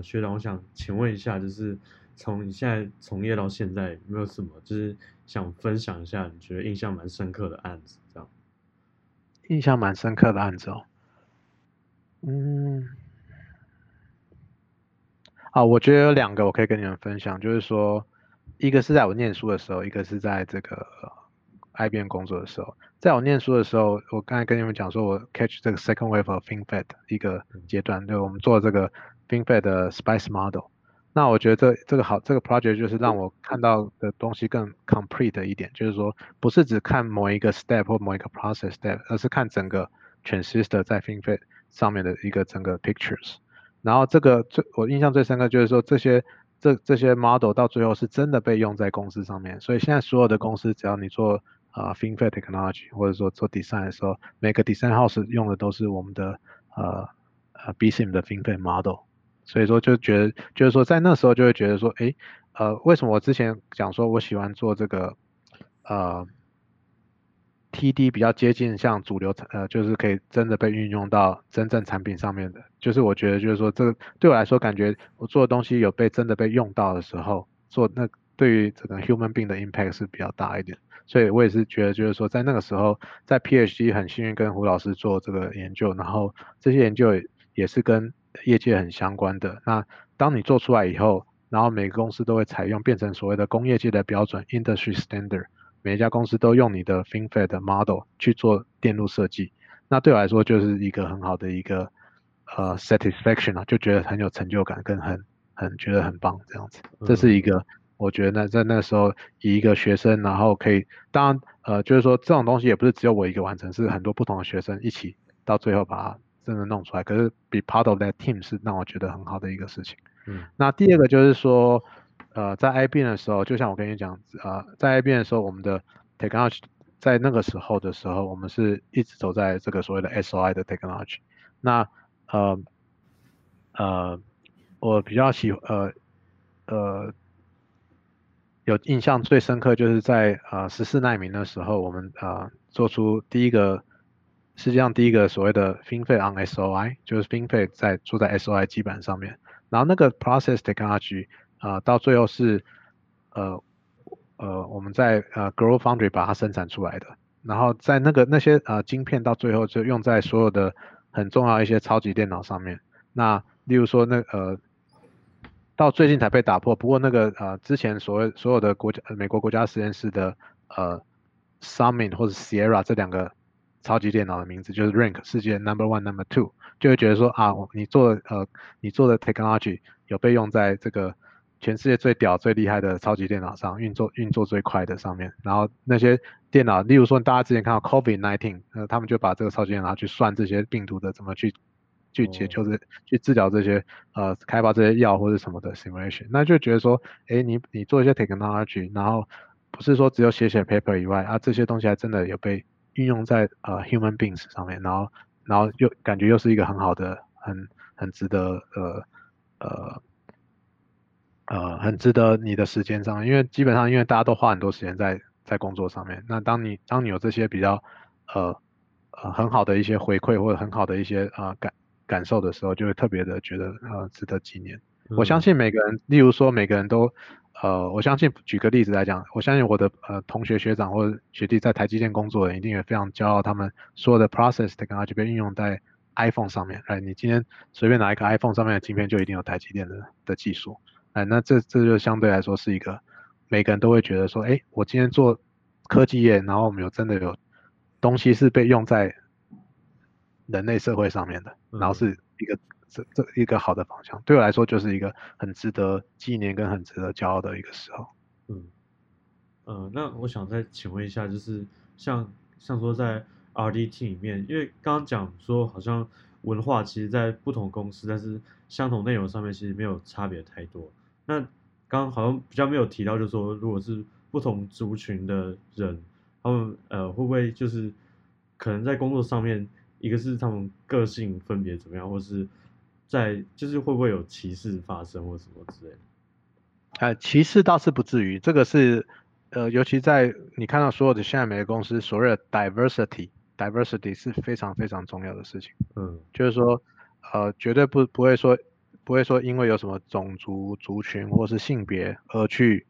呃，学长，我想请问一下，就是从你现在从业到现在，有没有什么就是想分享一下，你觉得印象蛮深刻的案子？这样，印象蛮深刻的案子哦。嗯，啊，我觉得有两个我可以跟你们分享，就是说，一个是在我念书的时候，一个是在这个 IBM 工作的时候。在我念书的时候，我刚才跟你们讲说，我 catch 这个 second wave of FinFET 一个阶段，对，我们做这个 FinFET 的 Spice Model。那我觉得这这个好，这个 project 就是让我看到的东西更 complete 一点，就是说不是只看某一个 step 或某一个 process step，而是看整个 transistor 在 FinFET 上面的一个整个 pictures。然后这个最我印象最深刻就是说这些这这些 model 到最后是真的被用在公司上面，所以现在所有的公司只要你做啊，FinFET technology，或者说做 design 的时候，每个 design house 用的都是我们的呃呃 BSIM 的 FinFET model，所以说就觉得就是说在那时候就会觉得说，哎，呃，为什么我之前讲说我喜欢做这个呃 TD 比较接近像主流产呃，就是可以真的被运用到真正产品上面的，就是我觉得就是说这个对我来说感觉我做的东西有被真的被用到的时候，做那对于这个 human being 的 impact 是比较大一点。所以我也是觉得，就是说，在那个时候，在 PhD 很幸运跟胡老师做这个研究，然后这些研究也是跟业界很相关的。那当你做出来以后，然后每个公司都会采用，变成所谓的工业界的标准 （industry standard），每一家公司都用你的 FinFET model 去做电路设计。那对我来说就是一个很好的一个呃 satisfaction 啊，就觉得很有成就感，跟很很觉得很棒这样子。这是一个。我觉得在那时候，以一个学生，然后可以，当然，呃，就是说这种东西也不是只有我一个完成，是很多不同的学生一起到最后把它真的弄出来。可是，be part of that team 是让我觉得很好的一个事情。嗯。那第二个就是说，呃，在 IBM 的时候，就像我跟你讲，呃，在 IBM 的时候，我们的 technology 在那个时候的时候，我们是一直走在这个所谓的 SOI 的 technology。那，呃，呃，我比较喜，呃，呃。有印象最深刻就是在呃十四纳米的时候，我们呃做出第一个世界上第一个所谓的 FinFET on SOI，就是 FinFET 在做在 SOI 基板上面。然后那个 process technology 啊到最后是呃呃我们在呃 g r o w Foundry 把它生产出来的。然后在那个那些呃晶片到最后就用在所有的很重要一些超级电脑上面。那例如说那呃。到最近才被打破，不过那个呃之前所谓所有的国家美国国家实验室的呃 Summit 或者 Sierra 这两个超级电脑的名字就是 Rank 世界 Number One Number Two，就会觉得说啊你做的呃你做的 technology 有被用在这个全世界最屌最厉害的超级电脑上运作运作最快的上面，然后那些电脑例如说大家之前看到 COVID nineteen，呃他们就把这个超级电脑去算这些病毒的怎么去。去解救这、去治疗这些呃开发这些药或者什么的 simulation，那就觉得说，哎，你你做一些 technology，然后不是说只有写写 paper 以外啊，这些东西还真的有被运用在呃 human beings 上面，然后然后又感觉又是一个很好的、很很值得呃呃呃很值得你的时间上，因为基本上因为大家都花很多时间在在工作上面，那当你当你有这些比较呃呃很好的一些回馈或者很好的一些啊感。感受的时候，就会特别的觉得呃值得纪念。我相信每个人，例如说每个人都呃，我相信举个例子来讲，我相信我的呃同学学长或者学弟在台积电工作的，一定也非常骄傲，他们所有的 process technology 被运用在 iPhone 上面。哎，你今天随便拿一个 iPhone 上面的晶片，就一定有台积电的的技术。哎，那这这就相对来说是一个每个人都会觉得说，哎，我今天做科技业，然后我们有真的有东西是被用在。人类社会上面的，然后是一个这这一个好的方向，对我来说就是一个很值得纪念跟很值得骄傲的一个时候。嗯，呃，那我想再请问一下，就是像像说在 RDT 里面，因为刚刚讲说好像文化其实在不同公司，但是相同内容上面其实没有差别太多。那刚刚好像比较没有提到，就是说如果是不同族群的人，他们呃会不会就是可能在工作上面。一个是他们个性分别怎么样，或是在就是会不会有歧视发生或什么之类的？呃，歧视倒是不至于，这个是呃，尤其在你看到所有的现在每个公司所谓的 diversity，diversity 是非常非常重要的事情。嗯，就是说呃，绝对不不会说。不会说因为有什么种族、族群或是性别而去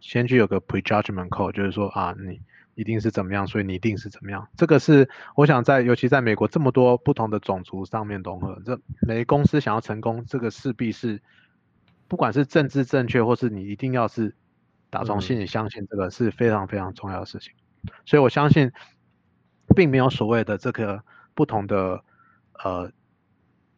先去有个 prejudgment call，就是说啊，你一定是怎么样，所以你一定是怎么样。这个是我想在，尤其在美国这么多不同的种族上面融合，这每个公司想要成功，这个势必是不管是政治正确，或是你一定要是打从心里相信这个是非常非常重要的事情。所以我相信，并没有所谓的这个不同的呃。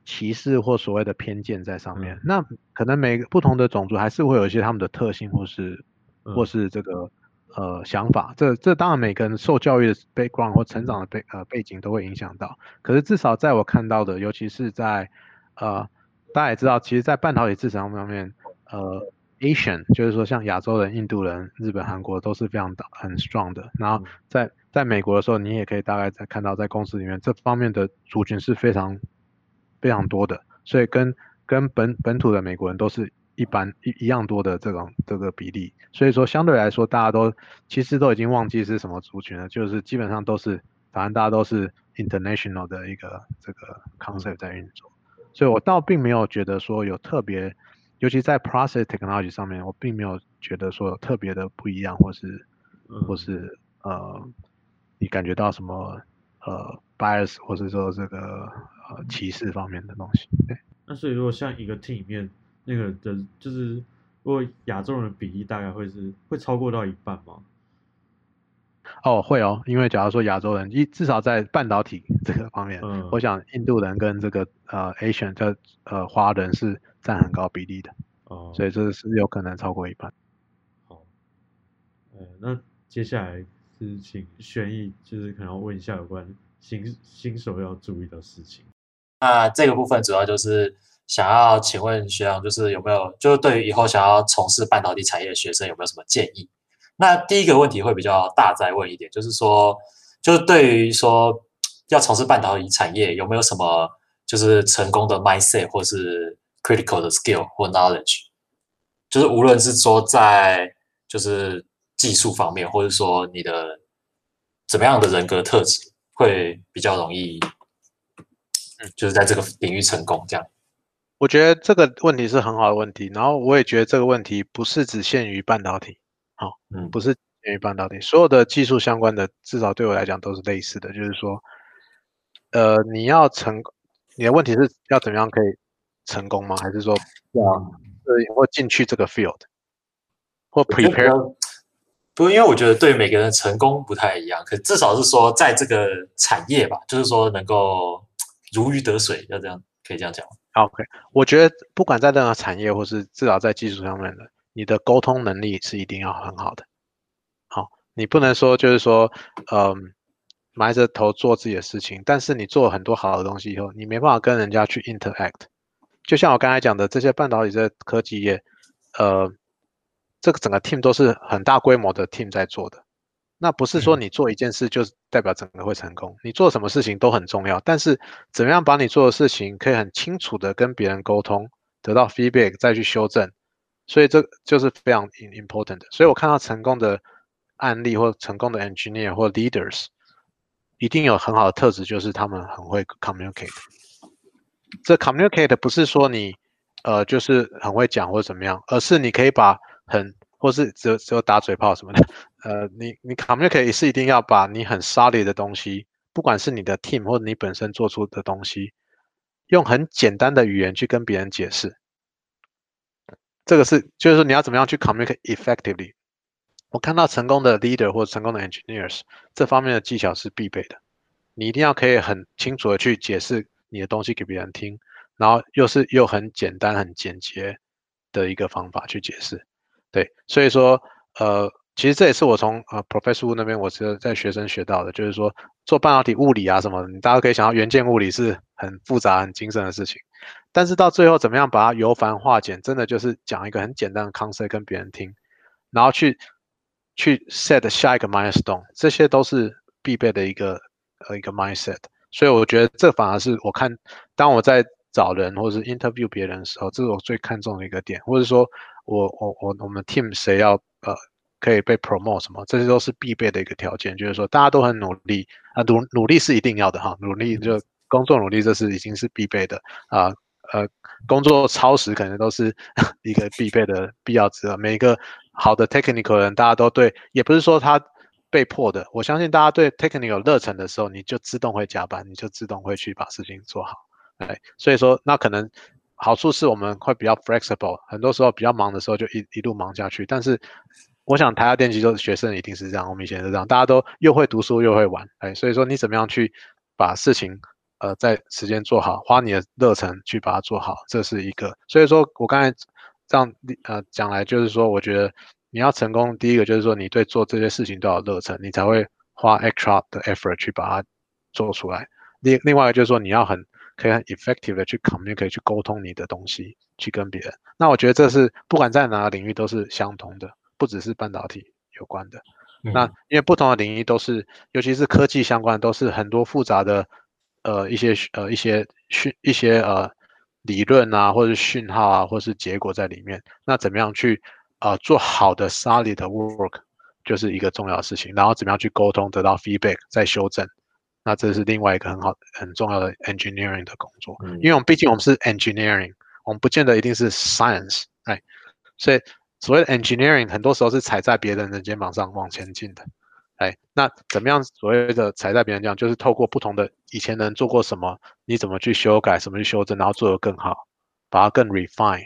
歧视或所谓的偏见在上面，那可能每个不同的种族还是会有一些他们的特性，或是或是这个呃想法。这这当然每个人受教育的 background 或成长的背呃背景都会影响到。可是至少在我看到的，尤其是在呃大家也知道，其实，在半导体制成方面，呃 Asian 就是说像亚洲人、印度人、日本、韩国都是非常的很 strong 的。然后在在美国的时候，你也可以大概在看到在公司里面这方面的族群是非常。非常多的，所以跟跟本本土的美国人都是一般一一样多的这种这个比例，所以说相对来说，大家都其实都已经忘记是什么族群了，就是基本上都是，反正大家都是 international 的一个这个 concept 在运作，所以我倒并没有觉得说有特别，尤其在 process technology 上面，我并没有觉得说有特别的不一样，或是或是呃，你感觉到什么呃 bias，或是说这个。呃，歧视方面的东西。对，那所以如果像一个 team 里面那个的，就是如果亚洲人的比例大概会是会超过到一半吗？哦，会哦，因为假如说亚洲人，一至少在半导体 这个方面，嗯，我想印度人跟这个呃 Asian 的呃华人是占很高比例的，哦，所以这是有可能超过一半。好，呃，那接下来是请轩逸，就是可能要问一下有关新新手要注意的事情。那这个部分主要就是想要请问学长，就是有没有就是对于以后想要从事半导体产业的学生有没有什么建议？那第一个问题会比较大，再问一点，就是说，就是对于说要从事半导体产业，有没有什么就是成功的 mindset 或是 critical 的 skill 或 knowledge？就是无论是说在就是技术方面，或者说你的怎么样的人格特质会比较容易。就是在这个领域成功，这样。我觉得这个问题是很好的问题，然后我也觉得这个问题不是只限于半导体，好，嗯，不是限于半导体，所有的技术相关的，至少对我来讲都是类似的，就是说，呃，你要成，你的问题是要怎么样可以成功吗？还是说，啊，呃，或进去这个 field，或 prepare？不，因为我觉得对每个人成功不太一样，可至少是说在这个产业吧，就是说能够。如鱼得水，要这样可以这样讲。OK，我觉得不管在任何产业，或是至少在技术上面的，你的沟通能力是一定要很好的。好，你不能说就是说，嗯，埋着头做自己的事情，但是你做了很多好的东西以后，你没办法跟人家去 interact。就像我刚才讲的，这些半导体这科技业，呃，这个整个 team 都是很大规模的 team 在做的。那不是说你做一件事就代表整个会成功，你做什么事情都很重要，但是怎么样把你做的事情可以很清楚的跟别人沟通，得到 feedback 再去修正，所以这就是非常 important 的。所以我看到成功的案例或成功的 engineer 或 leaders，一定有很好的特质，就是他们很会 communicate。这 communicate 不是说你呃就是很会讲或者怎么样，而是你可以把很或是只有只有打嘴炮什么的，呃，你你 communicate 是一定要把你很 solid 的东西，不管是你的 team 或者你本身做出的东西，用很简单的语言去跟别人解释。这个是就是说你要怎么样去 communicate effectively。我看到成功的 leader 或成功的 engineers 这方面的技巧是必备的。你一定要可以很清楚的去解释你的东西给别人听，然后又是又很简单很简洁的一个方法去解释。对，所以说，呃，其实这也是我从呃 Professor 那边我是在学生学到的，就是说做半导体物理啊什么，你大家可以想到元件物理是很复杂、很精深的事情，但是到最后怎么样把它由繁化简，真的就是讲一个很简单的 concept 跟别人听，然后去去 set 下一个 milestone，这些都是必备的一个呃一个 mindset。所以我觉得这反而是我看当我在找人或者是 interview 别人的时候，这是我最看重的一个点，或者说。我我我我们 team 谁要呃可以被 promote 什么，这些都是必备的一个条件，就是说大家都很努力啊，努努力是一定要的哈，努力就工作努力这是已经是必备的啊，呃工作超时可能都是 一个必备的必要值了。每一个好的 technical 人，大家都对，也不是说他被迫的。我相信大家对 technical 有热忱的时候，你就自动会加班，你就自动会去把事情做好。哎，所以说那可能好处是我们会比较 flexible，很多时候比较忙的时候就一一路忙下去。但是我想台下电机都是学生一定是这样，我们以前是这样，大家都又会读书又会玩。哎，所以说你怎么样去把事情呃在时间做好，花你的热忱去把它做好，这是一个。所以说我刚才这样呃讲来，就是说我觉得你要成功，第一个就是说你对做这些事情都有热忱，你才会花 extra 的 effort 去把它做出来。另另外一个就是说你要很可以很 effective 的去 communicate 去沟通你的东西，去跟别人。那我觉得这是不管在哪个领域都是相同的，不只是半导体有关的。那因为不同的领域都是，尤其是科技相关，都是很多复杂的呃一些呃一些讯一些呃理论啊，或者是讯号啊，或是结果在里面。那怎么样去呃做好的 solid work 就是一个重要的事情。然后怎么样去沟通，得到 feedback 再修正。那这是另外一个很好很重要的 engineering 的工作，因为我们毕竟我们是 engineering，我们不见得一定是 science，哎，所以所谓的 engineering 很多时候是踩在别人的肩膀上往前进的，哎，那怎么样所谓的踩在别人这样，就是透过不同的以前人做过什么，你怎么去修改，怎么去修正，然后做得更好，把它更 refine，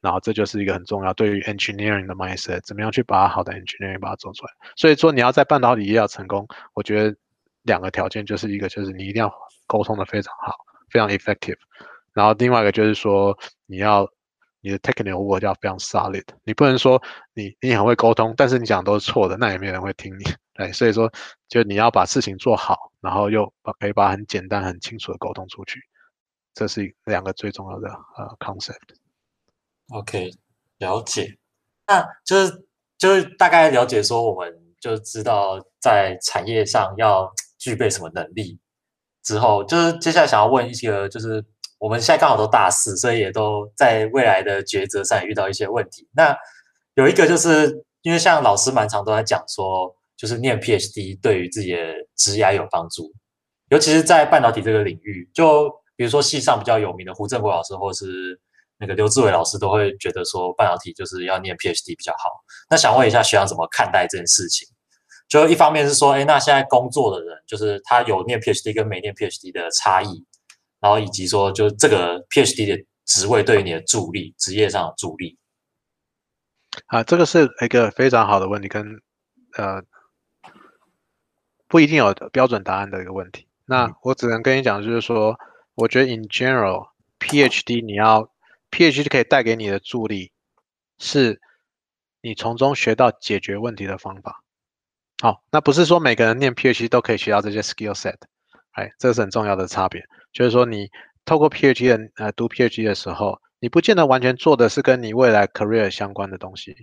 然后这就是一个很重要对于 engineering 的 mindset，怎么样去把好的 engineering 把它做出来。所以说你要在半导体业要成功，我觉得。两个条件就是一个就是你一定要沟通的非常好，非常 effective，然后另外一个就是说你要你的 technical work 要非常 solid，你不能说你你很会沟通，但是你讲都是错的，那也没有人会听你。对，所以说就你要把事情做好，然后又把可以把很简单很清楚的沟通出去，这是两个最重要的呃 concept。OK，了解，那就是就是大概了解说我们就知道在产业上要。具备什么能力之后，就是接下来想要问一些，就是我们现在刚好都大四，所以也都在未来的抉择上遇到一些问题。那有一个就是因为像老师蛮常都在讲说，就是念 PhD 对于自己的职业有帮助，尤其是在半导体这个领域。就比如说系上比较有名的胡正国老师，或是那个刘志伟老师，都会觉得说半导体就是要念 PhD 比较好。那想问一下学长怎么看待这件事情？就一方面是说，哎，那现在工作的人，就是他有念 PhD 跟没念 PhD 的差异，然后以及说，就是这个 PhD 的职位对于你的助力，职业上的助力。啊，这个是一个非常好的问题，跟呃不一定有标准答案的一个问题。那我只能跟你讲，就是说，我觉得 in general，PhD 你要 PhD 可以带给你的助力，是你从中学到解决问题的方法。好，那不是说每个人念 PhD 都可以学到这些 skill set，哎，这是很重要的差别。就是说，你透过 PhD 的呃读 PhD 的时候，你不见得完全做的是跟你未来 career 相关的东西，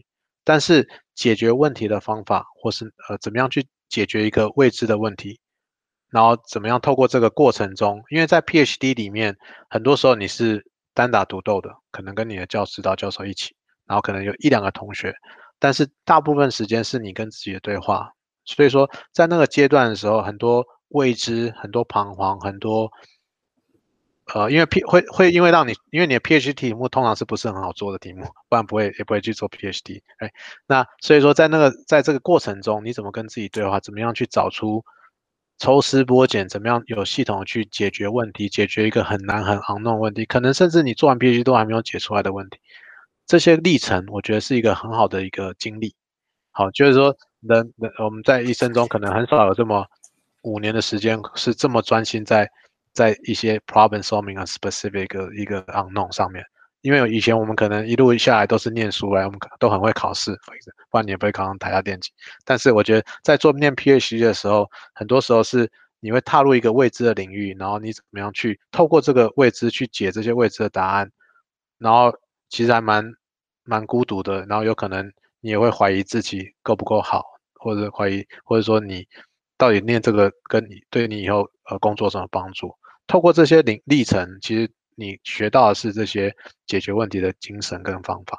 但是解决问题的方法，或是呃怎么样去解决一个未知的问题，然后怎么样透过这个过程中，因为在 PhD 里面，很多时候你是单打独斗的，可能跟你的教指导教授一起，然后可能有一两个同学，但是大部分时间是你跟自己的对话。所以说，在那个阶段的时候，很多未知，很多彷徨，很多，呃，因为 P 会会因为让你，因为你的 PhD 题目通常是不是很好做的题目，不然不会也不会去做 PhD。哎，那所以说，在那个在这个过程中，你怎么跟自己对话？怎么样去找出抽丝剥茧？怎么样有系统去解决问题？解决一个很难很昂弄问题，可能甚至你做完 PhD 都还没有解出来的问题，这些历程，我觉得是一个很好的一个经历。好，就是说。人人我们在一生中可能很少有这么五年的时间是这么专心在在一些 problem solving 啊 specific 一个 unknown 上面，因为以前我们可能一路下来都是念书来，我们都很会考试，不然你也不会考上台大电机。但是我觉得在做念 PhD 的时候，很多时候是你会踏入一个未知的领域，然后你怎么样去透过这个未知去解这些未知的答案，然后其实还蛮蛮孤独的，然后有可能。你也会怀疑自己够不够好，或者怀疑，或者说你到底念这个跟你对你以后呃工作什么帮助？透过这些历历程，其实你学到的是这些解决问题的精神跟方法。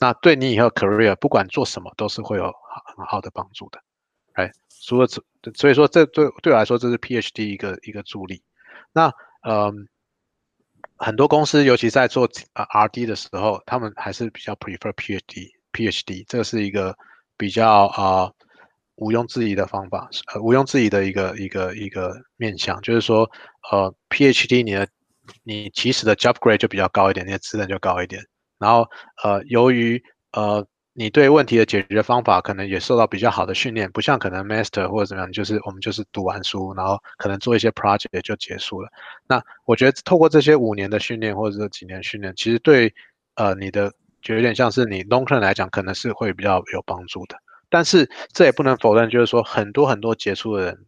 那对你以后 career 不管做什么都是会有很很好的帮助的。哎，除了这，所以说这对对我来说这是 PhD 一个一个助力。那嗯，很多公司尤其在做呃 R&D 的时候，他们还是比较 prefer PhD PhD，这是一个比较啊毋庸置疑的方法，呃毋庸置疑的一个一个一个面向，就是说呃 PhD 你的你起始的 job grade 就比较高一点，你的资本就高一点，然后呃由于呃你对问题的解决方法可能也受到比较好的训练，不像可能 master 或者怎么样，就是我们就是读完书，然后可能做一些 project 就结束了。那我觉得透过这些五年的训练或者这几年训练，其实对呃你的就有点像是你 long term 来讲，可能是会比较有帮助的。但是这也不能否认，就是说很多很多杰出的人，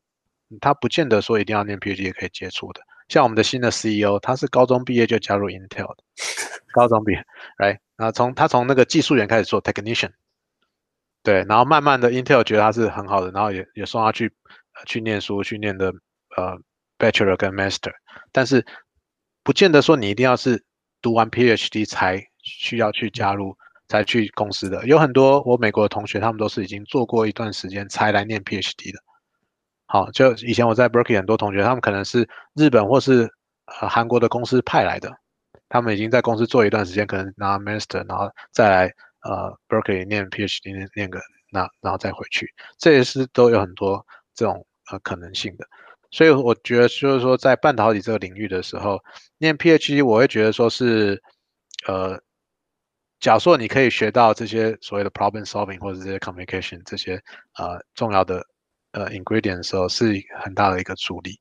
他不见得说一定要念 PhD 也可以接触的。像我们的新的 CEO，他是高中毕业就加入 Intel 的，高中毕业，right？然后从他从那个技术员开始做 technician，对，然后慢慢的 Intel 觉得他是很好的，然后也也送他去去念书，去念的呃 Bachelor 跟 Master，但是不见得说你一定要是读完 PhD 才需要去加入，才去公司的。有很多我美国的同学，他们都是已经做过一段时间才来念 PhD 的。好，就以前我在 Berkeley 很多同学，他们可能是日本或是呃韩国的公司派来的。他们已经在公司做一段时间，可能拿 master，然后再来呃 Berkeley 念 PhD 念念个那，然后再回去，这也是都有很多这种呃可能性的。所以我觉得就是说，在半导体这个领域的时候，念 PhD 我会觉得说是呃，假设你可以学到这些所谓的 problem solving 或者这些 communication 这些呃重要的呃 ingredient 的时候，是很大的一个助力。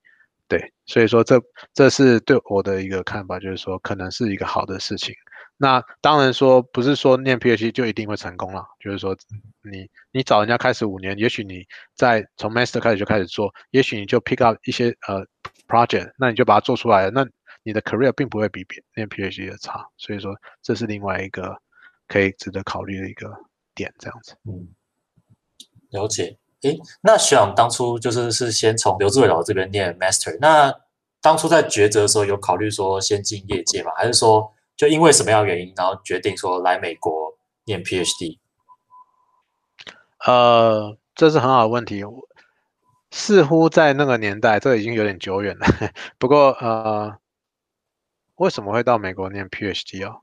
对，所以说这这是对我的一个看法，就是说可能是一个好的事情。那当然说不是说念 PhD 就一定会成功了，就是说你你找人家开始五年，也许你在从 Master 开始就开始做，也许你就 pick up 一些呃 project，那你就把它做出来了，那你的 career 并不会比别念 PhD 的差。所以说这是另外一个可以值得考虑的一个点，这样子。嗯，了解。诶，那学长当初就是是先从刘志伟老师这边念 master，那当初在抉择的时候有考虑说先进业界吗？还是说就因为什么样的原因，然后决定说来美国念 PhD？呃，这是很好的问题，似乎在那个年代，这已经有点久远了。不过呃，为什么会到美国念 PhD 哦？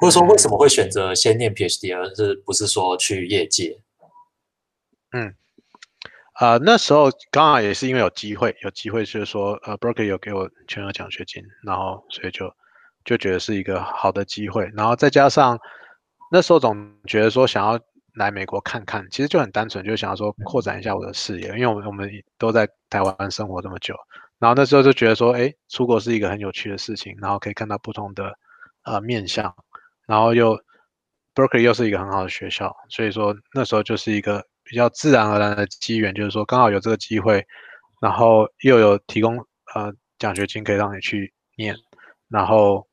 或者说为什么会选择先念 PhD，而是不是说去业界？嗯，啊，那时候刚好也是因为有机会，有机会就是说，呃，Berkeley 有给我全额奖学金，然后所以就就觉得是一个好的机会，然后再加上那时候总觉得说想要来美国看看，其实就很单纯，就想要说扩展一下我的视野，因为我们我们都在台湾生活这么久，然后那时候就觉得说，哎，出国是一个很有趣的事情，然后可以看到不同的呃面相，然后又 Berkeley 又是一个很好的学校，所以说那时候就是一个。比较自然而然的机缘，就是说刚好有这个机会，然后又有提供呃奖学金可以让你去念，然后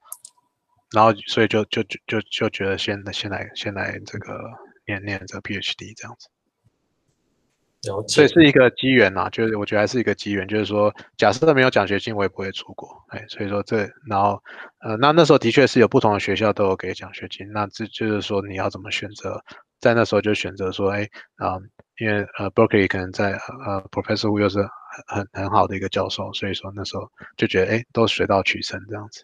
然后所以就就就就就觉得先先来先来这个念念这个 PhD 这样子，所以是一个机缘呐，就是我觉得还是一个机缘，就是说假设没有奖学金，我也不会出国，哎，所以说这然后呃那那时候的确是有不同的学校都有给奖学金，那这就是说你要怎么选择。在那时候就选择说，哎，啊，因为呃，Berkeley 可能在呃，Professor Wu 又是很很很好的一个教授，所以说那时候就觉得，哎，都水到渠成这样子。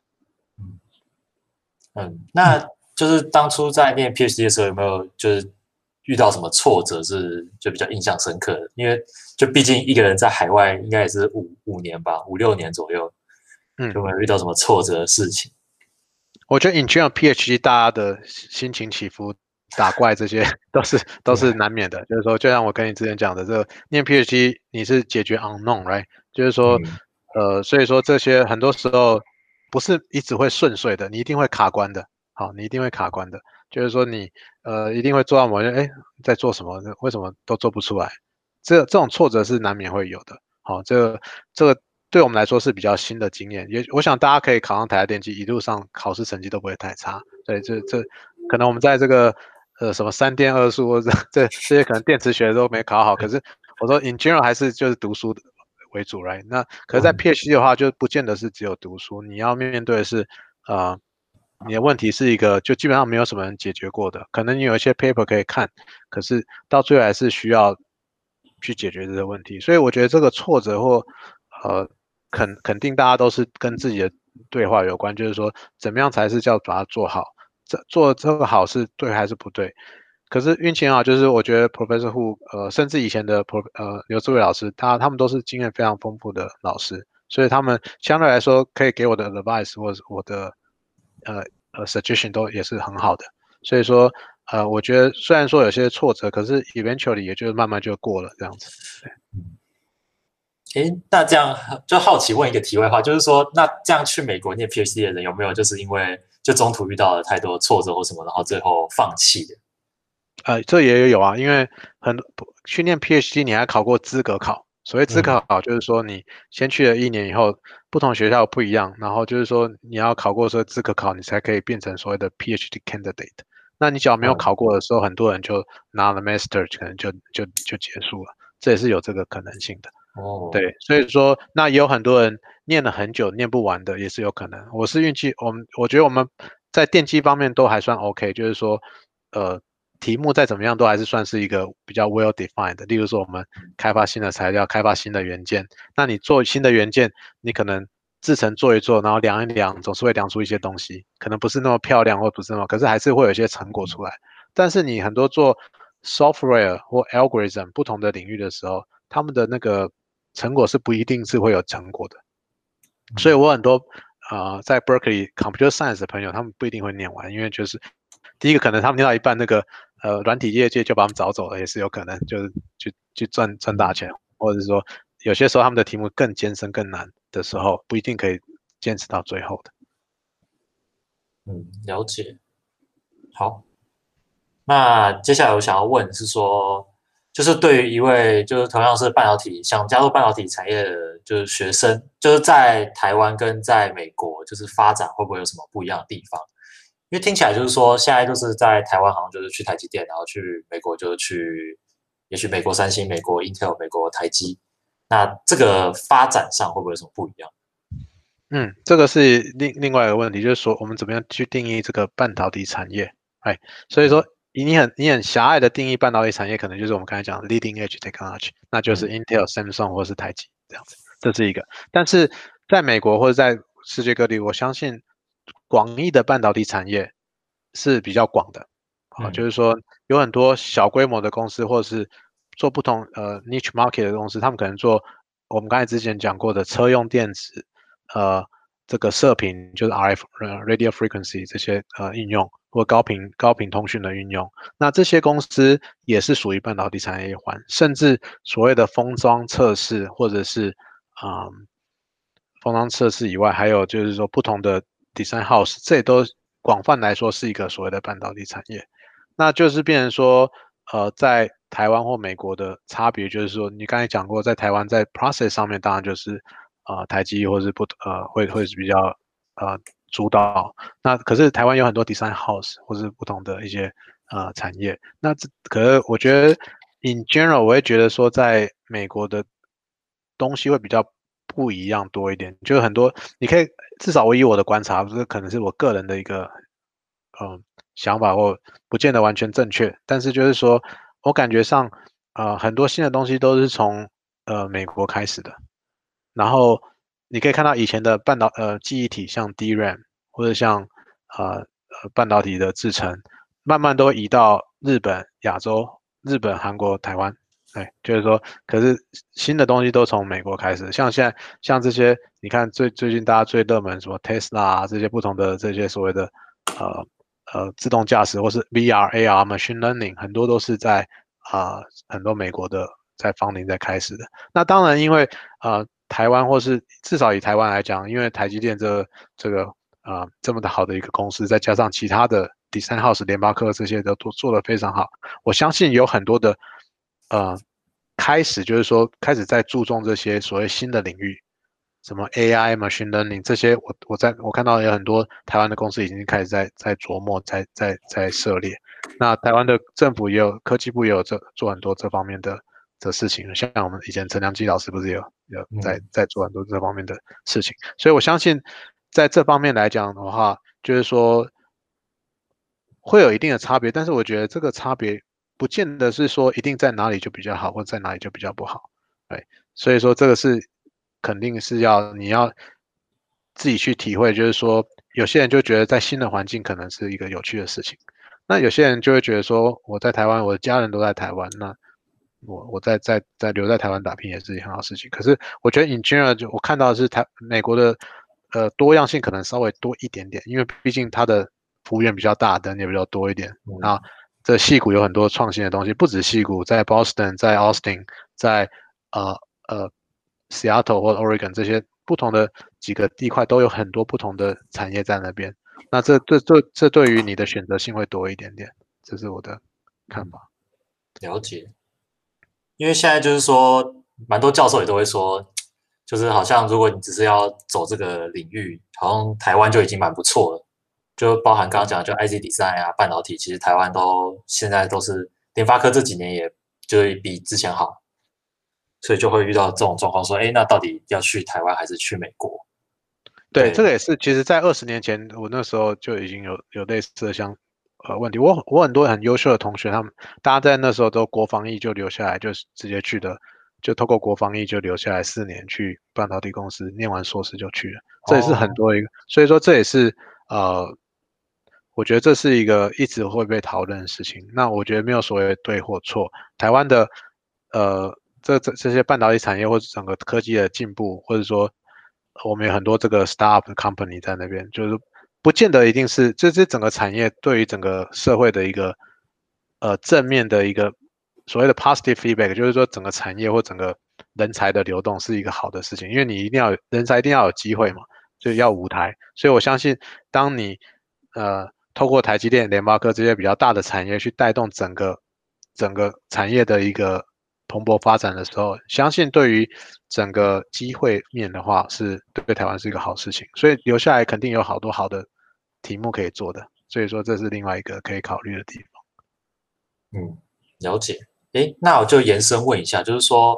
嗯，嗯，那就是当初在念 PhD 的时候，有没有就是遇到什么挫折是就比较印象深刻的？因为就毕竟一个人在海外应该也是五五年吧，五六年左右，嗯，有没有遇到什么挫折的事情？我觉得 in general PhD 大家的心情起伏。打怪这些 都是都是难免的，就是说，就像我跟你之前讲的，这个念 PhD 你是解决 unknown，right？就是说，呃，所以说这些很多时候不是一直会顺遂的，你一定会卡关的。好，你一定会卡关的，就是说你呃一定会做到某些，哎，在做什么？为什么都做不出来？这这种挫折是难免会有的。好，这个这个对我们来说是比较新的经验，也我想大家可以考上台大电机，一路上考试成绩都不会太差。对，这这可能我们在这个。呃，什么三电二数或者这这些可能电池学都没考好，可是 我说 in general 还是就是读书为主，right？那可是，在 PhD 的话，就不见得是只有读书，你要面对的是，呃，你的问题是一个就基本上没有什么人解决过的，可能你有一些 paper 可以看，可是到最后还是需要去解决这个问题。所以我觉得这个挫折或呃肯肯定大家都是跟自己的对话有关，就是说怎么样才是叫把它做好，这做这个好是对还是不对？可是运气很好，就是我觉得 Professor Hu，呃，甚至以前的 Pro 呃刘志伟老师，他他们都是经验非常丰富的老师，所以他们相对来说可以给我的 advice 或者我的呃呃 suggestion 都也是很好的。所以说，呃，我觉得虽然说有些挫折，可是 eventually 也就慢慢就过了这样子。诶，那这样就好奇问一个题外话，就是说，那这样去美国念 PhD 的人有没有就是因为就中途遇到了太多挫折或什么，然后最后放弃的？呃，这也有啊，因为很去念 PhD，你还考过资格考。所谓资格考，就是说你先去了一年以后，不同学校不一样，然后就是说你要考过说资格考，你才可以变成所谓的 PhD candidate。那你只要没有考过的时候，很多人就拿了 master，可能就就就结束了，这也是有这个可能性的。哦，对，所以说那也有很多人念了很久念不完的，也是有可能。我是运气，我们我觉得我们在电机方面都还算 OK，就是说，呃。题目再怎么样都还是算是一个比较 well defined。例如说，我们开发新的材料，开发新的元件。那你做新的元件，你可能制成做一做，然后量一量，总是会量出一些东西，可能不是那么漂亮，或不是那么，可是还是会有一些成果出来。但是你很多做 software 或 algorithm 不同的领域的时候，他们的那个成果是不一定是会有成果的。所以我很多啊，在 Berkeley computer science 的朋友，他们不一定会念完，因为就是第一个可能他们念到一半那个。呃，软体业界就把他们找走了，也是有可能，就是去去赚赚大钱，或者是说有些时候他们的题目更艰深、更难的时候，不一定可以坚持到最后的。嗯，了解。好，那接下来我想要问是说，就是对于一位就是同样是半导体想加入半导体产业的，就是学生，就是在台湾跟在美国就是发展会不会有什么不一样的地方？因为听起来就是说，现在就是在台湾好像就是去台积电，然后去美国就是去，也许美国三星、美国 Intel、美国台积，那这个发展上会不会有什么不一样？嗯，这个是另另外一个问题，就是说我们怎么样去定义这个半导体产业？哎，所以说你很你很狭隘的定义半导体产业，可能就是我们刚才讲的 leading edge technology，那就是 Intel、Samsung 或是台积这样子，这是一个。但是在美国或者在世界各地，我相信。广义的半导体产业是比较广的，啊，就是说有很多小规模的公司，或者是做不同呃 niche market 的公司，他们可能做我们刚才之前讲过的车用电子，呃，这个射频就是 RF radio frequency 这些呃应用，或高频高频通讯的运用，那这些公司也是属于半导体产业一环，甚至所谓的封装测试，或者是啊封装测试以外，还有就是说不同的。Design House，这也都广泛来说是一个所谓的半导体产业，那就是变成说，呃，在台湾或美国的差别，就是说，你刚才讲过，在台湾在 Process 上面，当然就是呃台积或是不呃会会是比较呃主导，那可是台湾有很多 Design House 或是不同的一些呃产业，那这可是我觉得 In general，我会觉得说，在美国的东西会比较。不一样多一点，就是很多，你可以至少我以我的观察，这可能是我个人的一个嗯想法，或不见得完全正确，但是就是说我感觉上，呃，很多新的东西都是从呃美国开始的，然后你可以看到以前的半导呃记忆体，像 DRAM 或者像呃呃半导体的制成，慢慢都移到日本、亚洲、日本、韩国、台湾。对，就是说，可是新的东西都从美国开始，像现在像这些，你看最最近大家最热门什么 Tesla 啊，这些不同的这些所谓的呃呃自动驾驶或是 VR、AR、Machine Learning，很多都是在啊很多美国的在方林在开始的。那当然，因为呃台湾或是至少以台湾来讲，因为台积电这这个啊这么的好的一个公司，再加上其他的 Design House、联发科这些都都做得非常好，我相信有很多的。呃，开始就是说，开始在注重这些所谓新的领域，什么 AI、machine learning 这些，我我在我看到有很多台湾的公司已经开始在在琢磨，在在在涉猎。那台湾的政府也有科技部也有这做很多这方面的的事情，像我们以前陈良基老师不是有有在在做很多这方面的事情，所以我相信在这方面来讲的话，就是说会有一定的差别，但是我觉得这个差别。不见得是说一定在哪里就比较好，或者在哪里就比较不好，对，所以说这个是肯定是要你要自己去体会，就是说有些人就觉得在新的环境可能是一个有趣的事情，那有些人就会觉得说我在台湾，我的家人都在台湾，那我我在在在留在台湾打拼也是一件很好事情。可是我觉得 in general 就我看到的是台美国的呃多样性可能稍微多一点点，因为毕竟它的服务员比较大，人也比较多一点。那这戏谷有很多创新的东西，不止戏谷，在 Boston、在 Austin、在呃呃 Seattle 或 Oregon 这些不同的几个地块都有很多不同的产业在那边。那这这这这对于你的选择性会多一点点，这是我的看法。了解。因为现在就是说，蛮多教授也都会说，就是好像如果你只是要走这个领域，好像台湾就已经蛮不错了。就包含刚刚讲的，就 IC design 啊，半导体，其实台湾都现在都是联发科这几年也就比之前好，所以就会遇到这种状况，说，哎，那到底要去台湾还是去美国？对，这个也是，其实在二十年前，我那时候就已经有有类似的像呃问题。我我很多很优秀的同学，他们大家在那时候都国防役就留下来，就直接去的，就透过国防役就留下来四年去半导体公司念完硕士就去了，这也是很多一个，所以说这也是呃。我觉得这是一个一直会被讨论的事情。那我觉得没有所谓对或错。台湾的呃，这这这些半导体产业或者整个科技的进步，或者说我们有很多这个 startup company 在那边，就是不见得一定是这这整个产业对于整个社会的一个呃正面的一个所谓的 positive feedback，就是说整个产业或整个人才的流动是一个好的事情，因为你一定要人才一定要有机会嘛，就要舞台。所以我相信，当你呃。透过台积电、联发科这些比较大的产业去带动整个整个产业的一个蓬勃发展的时候，相信对于整个机会面的话，是对台湾是一个好事情。所以留下来肯定有好多好的题目可以做的，所以说这是另外一个可以考虑的地方。嗯，了解。诶，那我就延伸问一下，就是说，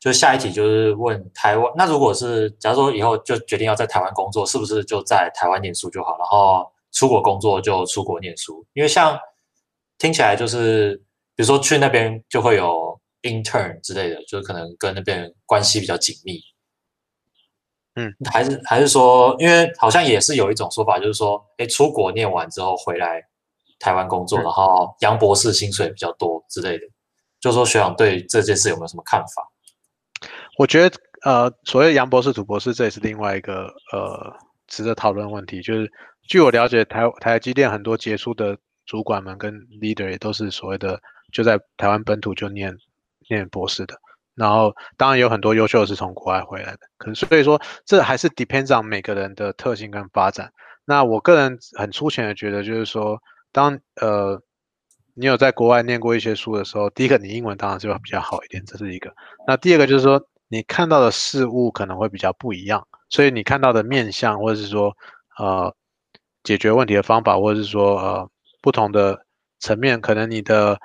就下一题就是问台湾，那如果是假如说以后就决定要在台湾工作，是不是就在台湾念书就好？然后出国工作就出国念书，因为像听起来就是，比如说去那边就会有 intern 之类的，就是可能跟那边关系比较紧密。嗯，还是还是说，因为好像也是有一种说法，就是说，哎，出国念完之后回来台湾工作，然后杨博士薪水比较多之类的，就说学长对这件事有没有什么看法？我觉得，呃，所谓杨博士、土博士，这也是另外一个呃值得讨论问题，就是。据我了解，台台积电很多杰出的主管们跟 leader 也都是所谓的就在台湾本土就念念博士的，然后当然有很多优秀的是从国外回来的，可能所以说这还是 depends on 每个人的特性跟发展。那我个人很粗浅的觉得，就是说，当呃你有在国外念过一些书的时候，第一个你英文当然就会比较好一点，这是一个。那第二个就是说，你看到的事物可能会比较不一样，所以你看到的面相或者是说呃。解决问题的方法，或者是说呃不同的层面，可能你的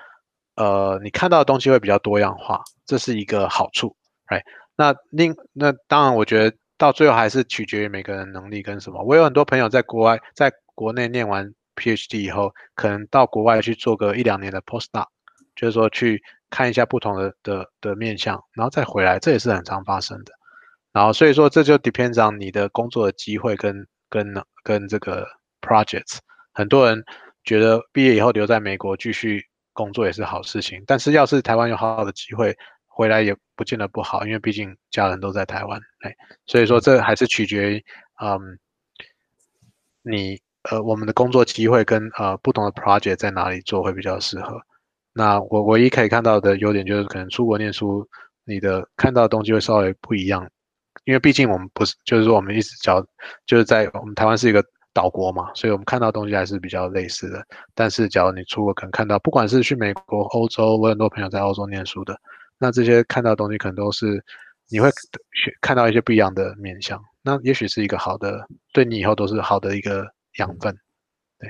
呃你看到的东西会比较多样化，这是一个好处，right？那另那当然，我觉得到最后还是取决于每个人能力跟什么。我有很多朋友在国外，在国内念完 PhD 以后，可能到国外去做个一两年的 postdoc，就是说去看一下不同的的的面相，然后再回来，这也是很常发生的。然后所以说这就 depends on 你的工作的机会跟跟跟这个。projects，很多人觉得毕业以后留在美国继续工作也是好事情，但是要是台湾有好好的机会回来也不见得不好，因为毕竟家人都在台湾，哎，所以说这还是取决于，嗯，你呃我们的工作机会跟呃不同的 project 在哪里做会比较适合。那我唯一可以看到的优点就是可能出国念书，你的看到的东西会稍微不一样，因为毕竟我们不是就是说我们一直教就是在我们台湾是一个。岛国嘛，所以我们看到东西还是比较类似的。但是，假如你出国，可能看到，不管是去美国、欧洲，我很多朋友在欧洲念书的，那这些看到的东西可能都是你会学看到一些不一样的面相。那也许是一个好的，对你以后都是好的一个养分。对。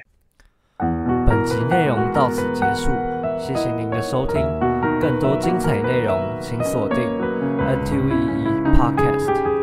本集内容到此结束，谢谢您的收听。更多精彩内容，请锁定 NTV Podcast。